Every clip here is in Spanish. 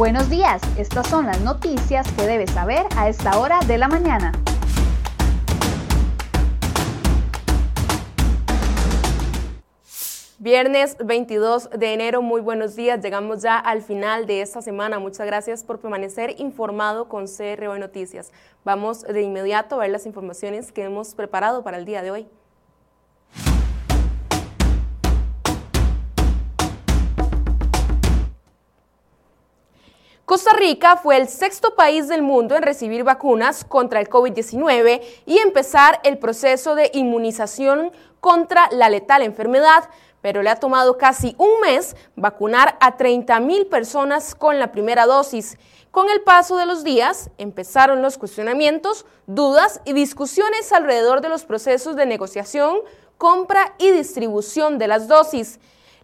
Buenos días, estas son las noticias que debes saber a esta hora de la mañana. Viernes 22 de enero, muy buenos días. Llegamos ya al final de esta semana. Muchas gracias por permanecer informado con CRO Noticias. Vamos de inmediato a ver las informaciones que hemos preparado para el día de hoy. Costa Rica fue el sexto país del mundo en recibir vacunas contra el COVID-19 y empezar el proceso de inmunización contra la letal enfermedad, pero le ha tomado casi un mes vacunar a 30 mil personas con la primera dosis. Con el paso de los días empezaron los cuestionamientos, dudas y discusiones alrededor de los procesos de negociación, compra y distribución de las dosis.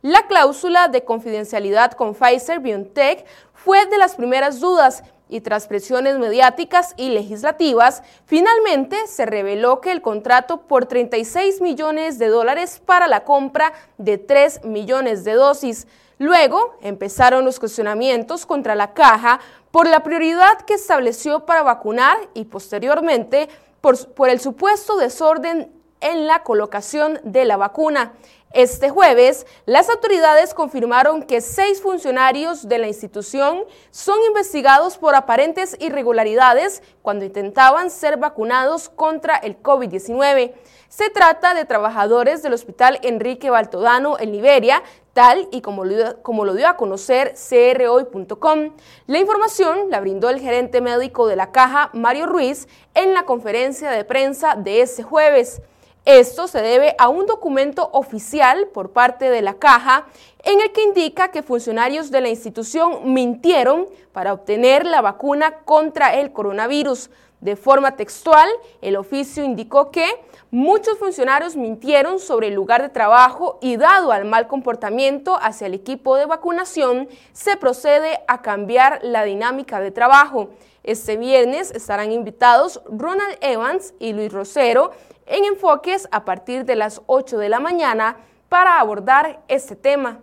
La cláusula de confidencialidad con Pfizer BioNTech fue de las primeras dudas y tras presiones mediáticas y legislativas, finalmente se reveló que el contrato por 36 millones de dólares para la compra de 3 millones de dosis. Luego empezaron los cuestionamientos contra la caja por la prioridad que estableció para vacunar y posteriormente por, por el supuesto desorden en la colocación de la vacuna. Este jueves, las autoridades confirmaron que seis funcionarios de la institución son investigados por aparentes irregularidades cuando intentaban ser vacunados contra el COVID-19. Se trata de trabajadores del Hospital Enrique Baltodano en Liberia, tal y como lo, dio a conocer crhoy.com. La información la brindó el gerente médico de la caja, Mario Ruiz, en la conferencia de prensa de ese jueves. Esto se debe a un documento oficial por parte de la caja en el que indica que funcionarios de la institución mintieron para obtener la vacuna contra el coronavirus. De forma textual, el oficio indicó que muchos funcionarios mintieron sobre el lugar de trabajo y dado al mal comportamiento hacia el equipo de vacunación, se procede a cambiar la dinámica de trabajo. Este viernes estarán invitados Ronald Evans y Luis Rosero en enfoques a partir de las 8 de la mañana para abordar este tema.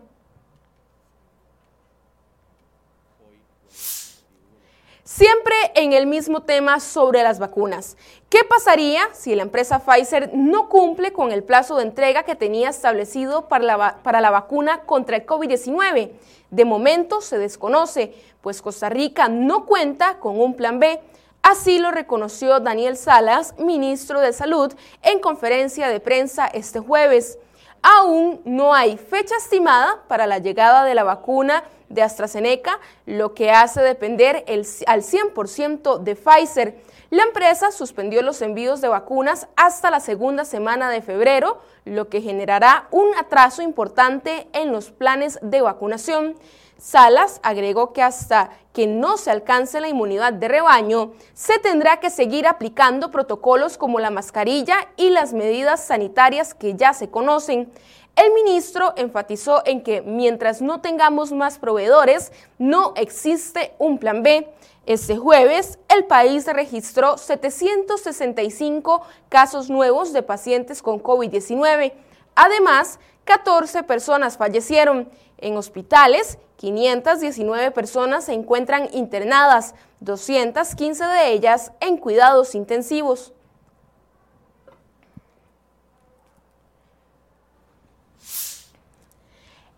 Siempre en el mismo tema sobre las vacunas. ¿Qué pasaría si la empresa Pfizer no cumple con el plazo de entrega que tenía establecido para la, para la vacuna contra el COVID-19? De momento se desconoce, pues Costa Rica no cuenta con un plan B. Así lo reconoció Daniel Salas, ministro de Salud, en conferencia de prensa este jueves. Aún no hay fecha estimada para la llegada de la vacuna de AstraZeneca, lo que hace depender el, al 100% de Pfizer. La empresa suspendió los envíos de vacunas hasta la segunda semana de febrero, lo que generará un atraso importante en los planes de vacunación. Salas agregó que hasta que no se alcance la inmunidad de rebaño, se tendrá que seguir aplicando protocolos como la mascarilla y las medidas sanitarias que ya se conocen. El ministro enfatizó en que mientras no tengamos más proveedores, no existe un plan B. Este jueves, el país registró 765 casos nuevos de pacientes con COVID-19. Además, 14 personas fallecieron. En hospitales, 519 personas se encuentran internadas, 215 de ellas en cuidados intensivos.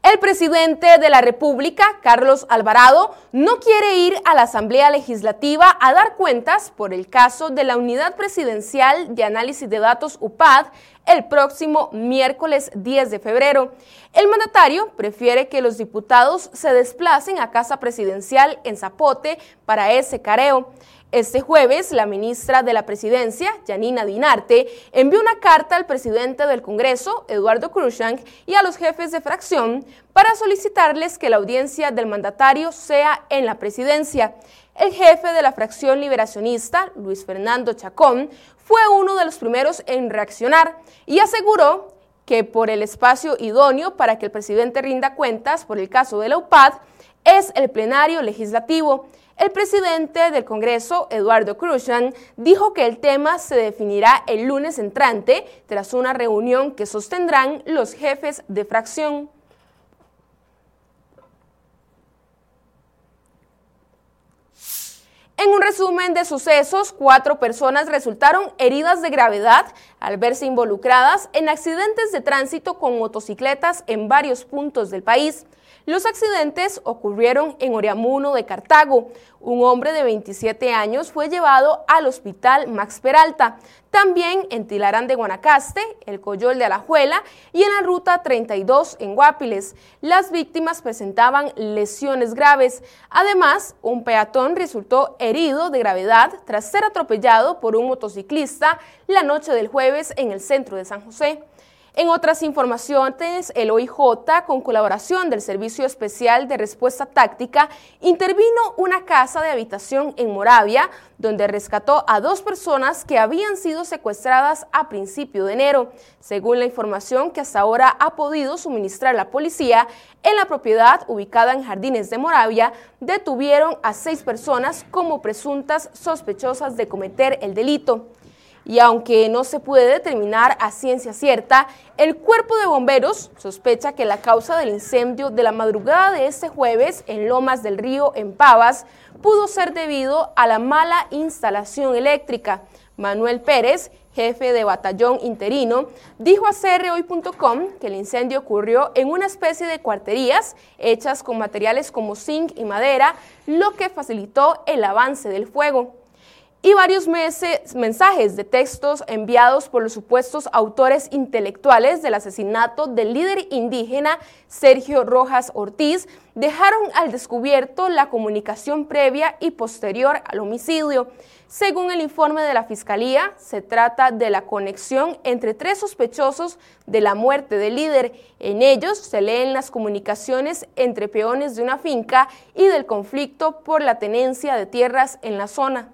El presidente de la República, Carlos Alvarado, no quiere ir a la Asamblea Legislativa a dar cuentas por el caso de la Unidad Presidencial de Análisis de Datos UPAD el próximo miércoles 10 de febrero. El mandatario prefiere que los diputados se desplacen a Casa Presidencial en Zapote para ese careo. Este jueves, la ministra de la Presidencia, Janina Dinarte, envió una carta al presidente del Congreso, Eduardo Cruzank, y a los jefes de fracción para solicitarles que la audiencia del mandatario sea en la presidencia. El jefe de la fracción liberacionista, Luis Fernando Chacón, fue uno de los primeros en reaccionar y aseguró que por el espacio idóneo para que el presidente rinda cuentas por el caso de la UPAD es el plenario legislativo. El presidente del Congreso, Eduardo Cruzan, dijo que el tema se definirá el lunes entrante tras una reunión que sostendrán los jefes de fracción. En un resumen de sucesos, cuatro personas resultaron heridas de gravedad al verse involucradas en accidentes de tránsito con motocicletas en varios puntos del país. Los accidentes ocurrieron en Oriamuno de Cartago. Un hombre de 27 años fue llevado al hospital Max Peralta. También en Tilarán de Guanacaste, el Coyol de Alajuela y en la ruta 32 en Guapiles. Las víctimas presentaban lesiones graves. Además, un peatón resultó herido de gravedad tras ser atropellado por un motociclista la noche del jueves en el centro de San José. En otras informaciones, el OIJ, con colaboración del Servicio Especial de Respuesta Táctica, intervino una casa de habitación en Moravia, donde rescató a dos personas que habían sido secuestradas a principio de enero. Según la información que hasta ahora ha podido suministrar la policía, en la propiedad ubicada en Jardines de Moravia, detuvieron a seis personas como presuntas sospechosas de cometer el delito y aunque no se puede determinar a ciencia cierta, el cuerpo de bomberos sospecha que la causa del incendio de la madrugada de este jueves en Lomas del Río, en Pavas, pudo ser debido a la mala instalación eléctrica. Manuel Pérez, jefe de batallón interino, dijo a crhoy.com que el incendio ocurrió en una especie de cuarterías hechas con materiales como zinc y madera, lo que facilitó el avance del fuego y varios mensajes de textos enviados por los supuestos autores intelectuales del asesinato del líder indígena Sergio Rojas Ortiz dejaron al descubierto la comunicación previa y posterior al homicidio. Según el informe de la Fiscalía, se trata de la conexión entre tres sospechosos de la muerte del líder. En ellos se leen las comunicaciones entre peones de una finca y del conflicto por la tenencia de tierras en la zona.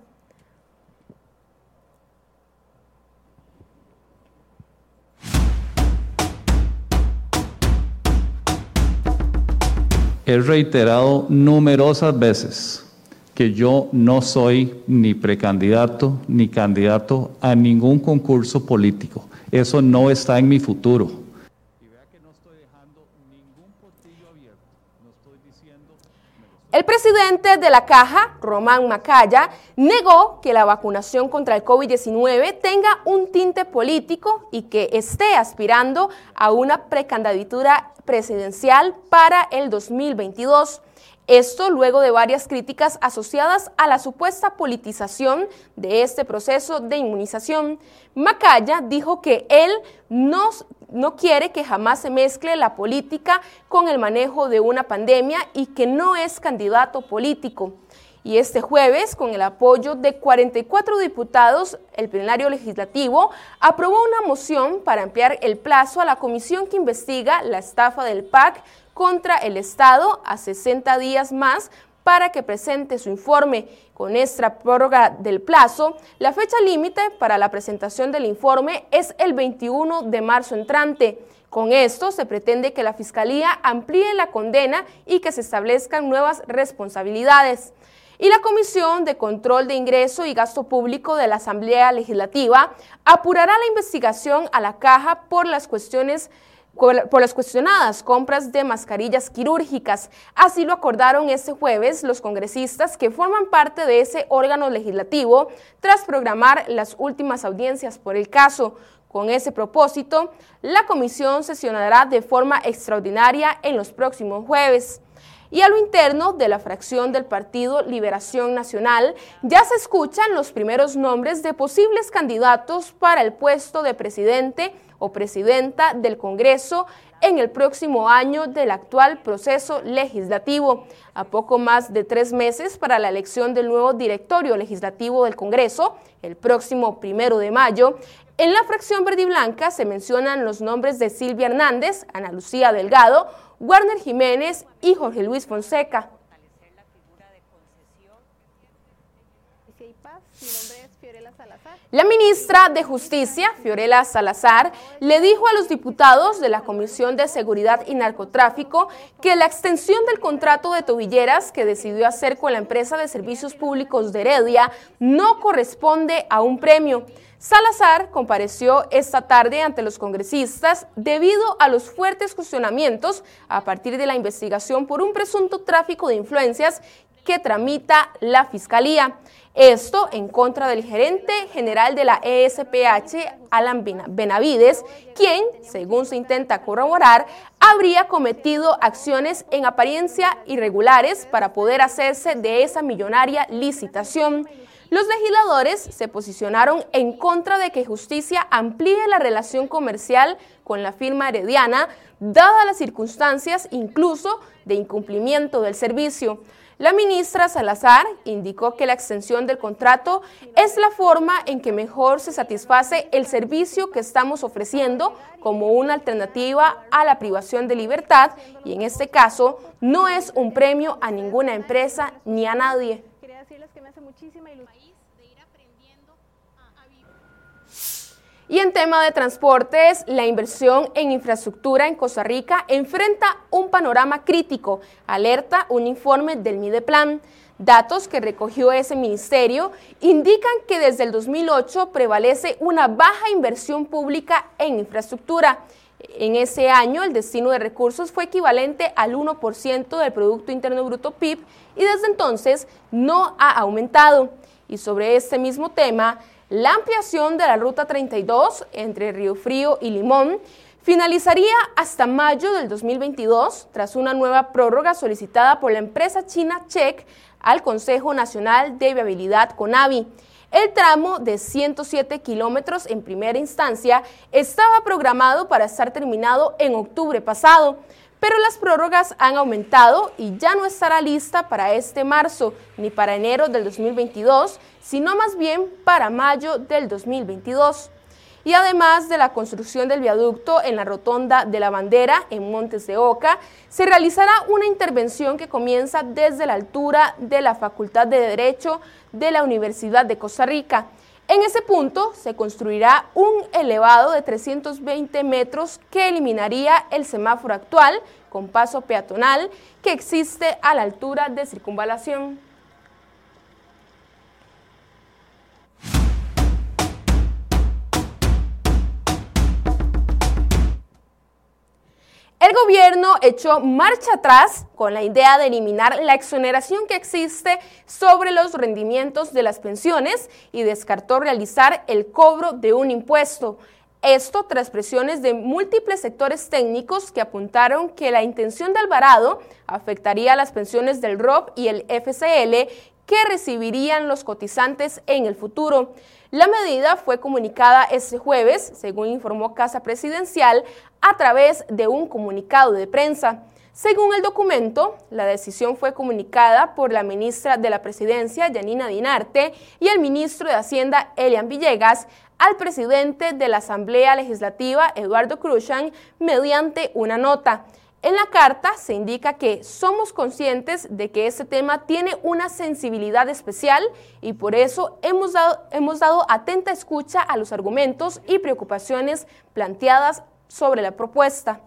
He reiterado numerosas veces que yo no soy ni precandidato ni candidato a ningún concurso político. Eso no está en mi futuro. El presidente de la Caja, Román Macaya, negó que la vacunación contra el COVID-19 tenga un tinte político y que esté aspirando a una precandidatura presidencial para el 2022. Esto luego de varias críticas asociadas a la supuesta politización de este proceso de inmunización. Macaya dijo que él no no quiere que jamás se mezcle la política con el manejo de una pandemia y que no es candidato político. Y este jueves, con el apoyo de 44 diputados, el plenario legislativo aprobó una moción para ampliar el plazo a la comisión que investiga la estafa del PAC contra el Estado a 60 días más para que presente su informe. Con esta prórroga del plazo, la fecha límite para la presentación del informe es el 21 de marzo entrante. Con esto se pretende que la Fiscalía amplíe la condena y que se establezcan nuevas responsabilidades. Y la Comisión de Control de Ingreso y Gasto Público de la Asamblea Legislativa apurará la investigación a la caja por las cuestiones por las cuestionadas compras de mascarillas quirúrgicas. Así lo acordaron este jueves los congresistas que forman parte de ese órgano legislativo tras programar las últimas audiencias por el caso. Con ese propósito, la comisión sesionará de forma extraordinaria en los próximos jueves. Y a lo interno de la fracción del Partido Liberación Nacional ya se escuchan los primeros nombres de posibles candidatos para el puesto de presidente o presidenta del Congreso en el próximo año del actual proceso legislativo. A poco más de tres meses para la elección del nuevo directorio legislativo del Congreso, el próximo primero de mayo, en la fracción verde y blanca se mencionan los nombres de Silvia Hernández, Ana Lucía Delgado, Warner Jiménez y Jorge Luis Fonseca. La ministra de Justicia, Fiorella Salazar, le dijo a los diputados de la Comisión de Seguridad y Narcotráfico que la extensión del contrato de tobilleras que decidió hacer con la empresa de servicios públicos de Heredia no corresponde a un premio. Salazar compareció esta tarde ante los congresistas debido a los fuertes cuestionamientos a partir de la investigación por un presunto tráfico de influencias que tramita la Fiscalía. Esto en contra del gerente general de la ESPH, Alan Benavides, quien, según se intenta corroborar, habría cometido acciones en apariencia irregulares para poder hacerse de esa millonaria licitación. Los legisladores se posicionaron en contra de que justicia amplíe la relación comercial con la firma herediana, dadas las circunstancias incluso de incumplimiento del servicio. La ministra Salazar indicó que la extensión del contrato es la forma en que mejor se satisface el servicio que estamos ofreciendo como una alternativa a la privación de libertad y en este caso no es un premio a ninguna empresa ni a nadie. Y en tema de transportes, la inversión en infraestructura en Costa Rica enfrenta un panorama crítico, alerta un informe del Mideplan. Datos que recogió ese ministerio indican que desde el 2008 prevalece una baja inversión pública en infraestructura. En ese año el destino de recursos fue equivalente al 1% del Producto Interno Bruto PIB y desde entonces no ha aumentado. Y sobre este mismo tema, la ampliación de la Ruta 32 entre Río Frío y Limón finalizaría hasta mayo del 2022 tras una nueva prórroga solicitada por la empresa china Check al Consejo Nacional de Viabilidad CONAVI. El tramo de 107 kilómetros en primera instancia estaba programado para estar terminado en octubre pasado, pero las prórrogas han aumentado y ya no estará lista para este marzo ni para enero del 2022, sino más bien para mayo del 2022. Y además de la construcción del viaducto en la rotonda de la bandera en Montes de Oca, se realizará una intervención que comienza desde la altura de la Facultad de Derecho de la Universidad de Costa Rica en ese punto se construirá un elevado de 320 metros que eliminaría el semáforo actual con paso peatonal que existe a la altura de circunvalación. El gobierno echó marcha atrás con la idea de eliminar la exoneración que existe sobre los rendimientos de las pensiones y descartó realizar el cobro de un impuesto. Esto tras presiones de múltiples sectores técnicos que apuntaron que la intención de Alvarado afectaría las pensiones del ROP y el FCL que recibirían los cotizantes en el futuro. La medida fue comunicada este jueves, según informó Casa Presidencial, a través de un comunicado de prensa. Según el documento, la decisión fue comunicada por la ministra de la Presidencia, Yanina Dinarte, y el ministro de Hacienda, Elian Villegas, al presidente de la Asamblea Legislativa, Eduardo Cruzan, mediante una nota. En la carta se indica que somos conscientes de que este tema tiene una sensibilidad especial y por eso hemos dado, hemos dado atenta escucha a los argumentos y preocupaciones planteadas sobre la propuesta.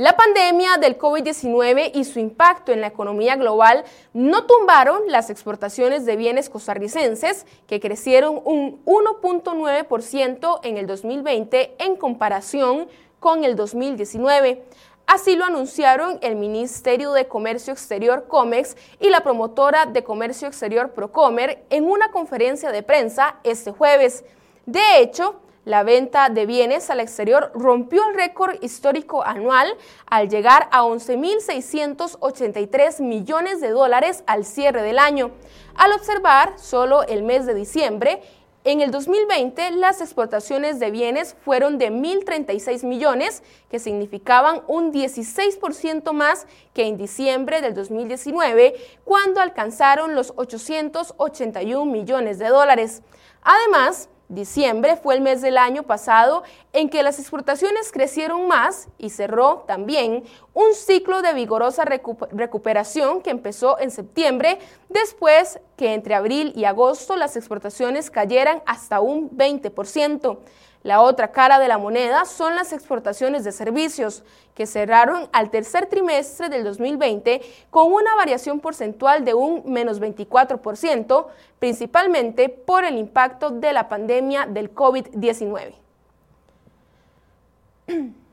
La pandemia del COVID-19 y su impacto en la economía global no tumbaron las exportaciones de bienes costarricenses, que crecieron un 1.9% en el 2020 en comparación con el 2019. Así lo anunciaron el Ministerio de Comercio Exterior COMEX y la promotora de Comercio Exterior Procomer en una conferencia de prensa este jueves. De hecho, la venta de bienes al exterior rompió el récord histórico anual al llegar a 11.683 millones de dólares al cierre del año. Al observar solo el mes de diciembre, en el 2020 las exportaciones de bienes fueron de 1.036 millones, que significaban un 16% más que en diciembre del 2019, cuando alcanzaron los 881 millones de dólares. Además, Diciembre fue el mes del año pasado en que las exportaciones crecieron más y cerró también un ciclo de vigorosa recuperación que empezó en septiembre, después que entre abril y agosto las exportaciones cayeran hasta un 20%. La otra cara de la moneda son las exportaciones de servicios, que cerraron al tercer trimestre del 2020 con una variación porcentual de un menos 24%, principalmente por el impacto de la pandemia del COVID-19.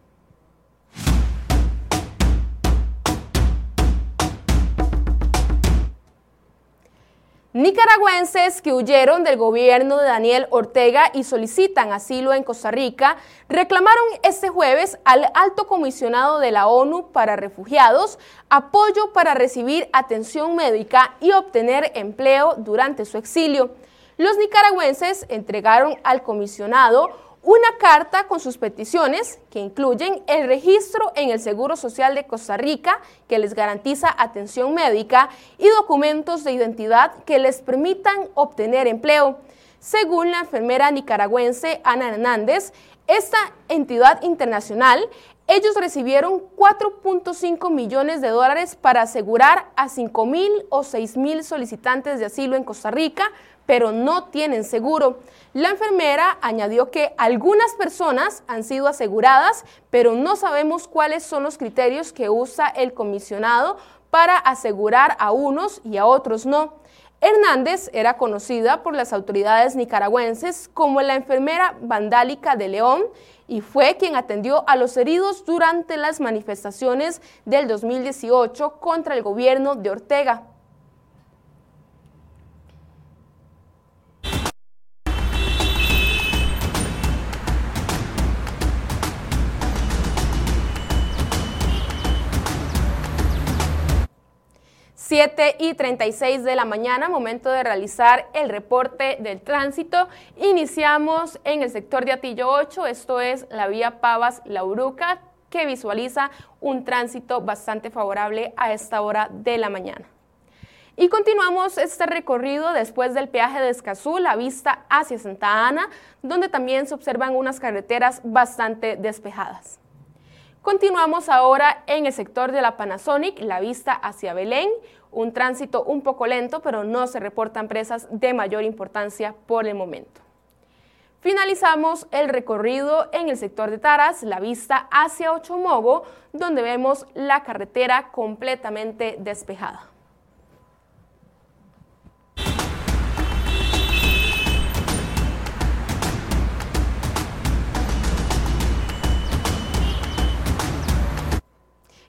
Nicaragüenses que huyeron del gobierno de Daniel Ortega y solicitan asilo en Costa Rica reclamaron este jueves al alto comisionado de la ONU para refugiados apoyo para recibir atención médica y obtener empleo durante su exilio. Los nicaragüenses entregaron al comisionado una carta con sus peticiones que incluyen el registro en el Seguro Social de Costa Rica que les garantiza atención médica y documentos de identidad que les permitan obtener empleo. Según la enfermera nicaragüense Ana Hernández, esta entidad internacional, ellos recibieron 4.5 millones de dólares para asegurar a 5 mil o 6 mil solicitantes de asilo en Costa Rica pero no tienen seguro. La enfermera añadió que algunas personas han sido aseguradas, pero no sabemos cuáles son los criterios que usa el comisionado para asegurar a unos y a otros no. Hernández era conocida por las autoridades nicaragüenses como la enfermera vandálica de León y fue quien atendió a los heridos durante las manifestaciones del 2018 contra el gobierno de Ortega. 7 y 36 de la mañana, momento de realizar el reporte del tránsito. Iniciamos en el sector de Atillo 8, esto es la vía Pavas-La Uruca, que visualiza un tránsito bastante favorable a esta hora de la mañana. Y continuamos este recorrido después del peaje de Escazú, la vista hacia Santa Ana, donde también se observan unas carreteras bastante despejadas. Continuamos ahora en el sector de la Panasonic, la vista hacia Belén, un tránsito un poco lento, pero no se reportan presas de mayor importancia por el momento. Finalizamos el recorrido en el sector de Taras, la vista hacia Ochomogo, donde vemos la carretera completamente despejada.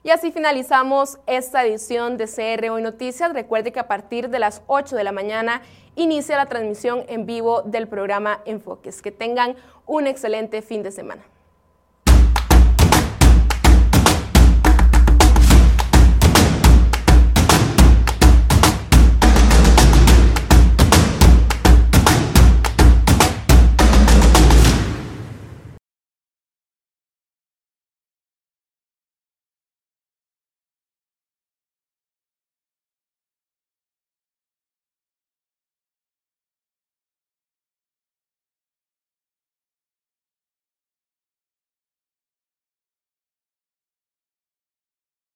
Y así finalizamos esta edición de CR Hoy Noticias. Recuerde que a partir de las 8 de la mañana inicia la transmisión en vivo del programa Enfoques. Que tengan un excelente fin de semana.